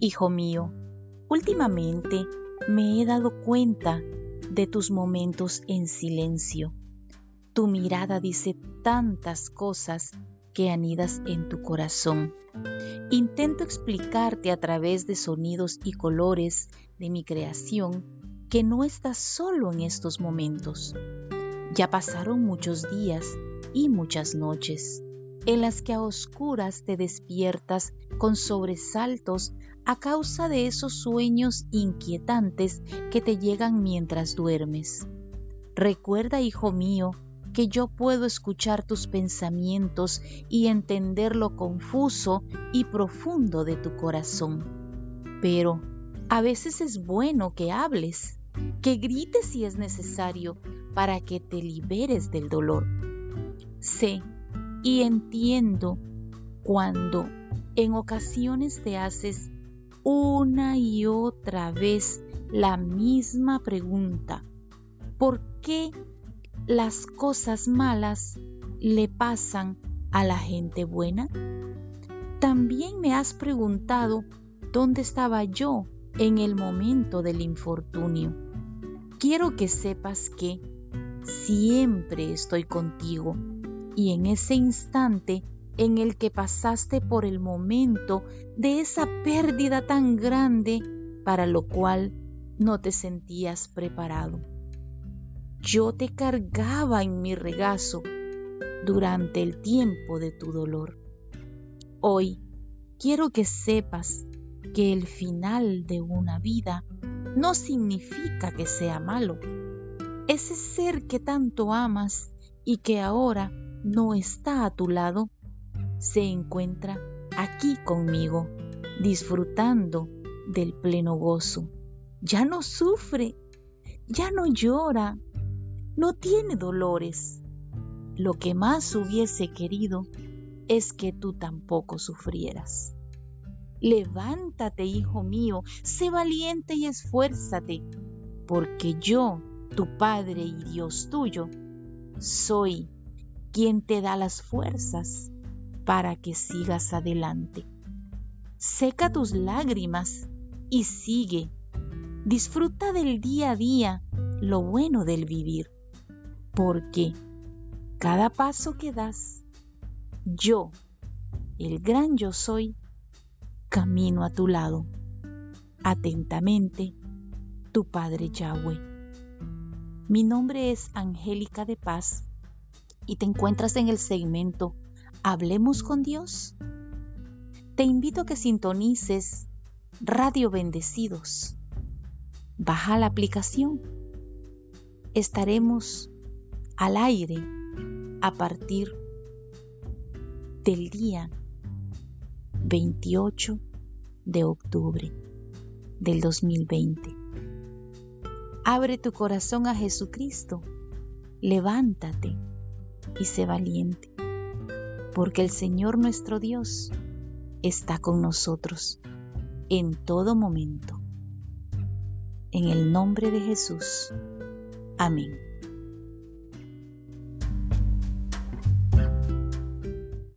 Hijo mío, últimamente me he dado cuenta de tus momentos en silencio. Tu mirada dice tantas cosas que anidas en tu corazón. Intento explicarte a través de sonidos y colores de mi creación que no estás solo en estos momentos. Ya pasaron muchos días y muchas noches en las que a oscuras te despiertas con sobresaltos a causa de esos sueños inquietantes que te llegan mientras duermes. Recuerda, hijo mío, que yo puedo escuchar tus pensamientos y entender lo confuso y profundo de tu corazón. Pero a veces es bueno que hables, que grites si es necesario para que te liberes del dolor. Sé y entiendo cuando en ocasiones te haces una y otra vez la misma pregunta. ¿Por qué las cosas malas le pasan a la gente buena? También me has preguntado dónde estaba yo en el momento del infortunio. Quiero que sepas que siempre estoy contigo y en ese instante en el que pasaste por el momento de esa pérdida tan grande para lo cual no te sentías preparado. Yo te cargaba en mi regazo durante el tiempo de tu dolor. Hoy quiero que sepas que el final de una vida no significa que sea malo. Ese ser que tanto amas y que ahora no está a tu lado, se encuentra aquí conmigo, disfrutando del pleno gozo. Ya no sufre, ya no llora, no tiene dolores. Lo que más hubiese querido es que tú tampoco sufrieras. Levántate, hijo mío, sé valiente y esfuérzate, porque yo, tu Padre y Dios tuyo, soy quien te da las fuerzas para que sigas adelante. Seca tus lágrimas y sigue. Disfruta del día a día lo bueno del vivir, porque cada paso que das, yo, el gran yo soy, camino a tu lado. Atentamente, tu Padre Yahweh. Mi nombre es Angélica de Paz y te encuentras en el segmento Hablemos con Dios, te invito a que sintonices Radio Bendecidos. Baja la aplicación. Estaremos al aire a partir del día 28 de octubre del 2020. Abre tu corazón a Jesucristo. Levántate y sé valiente, porque el Señor nuestro Dios está con nosotros en todo momento. En el nombre de Jesús. Amén.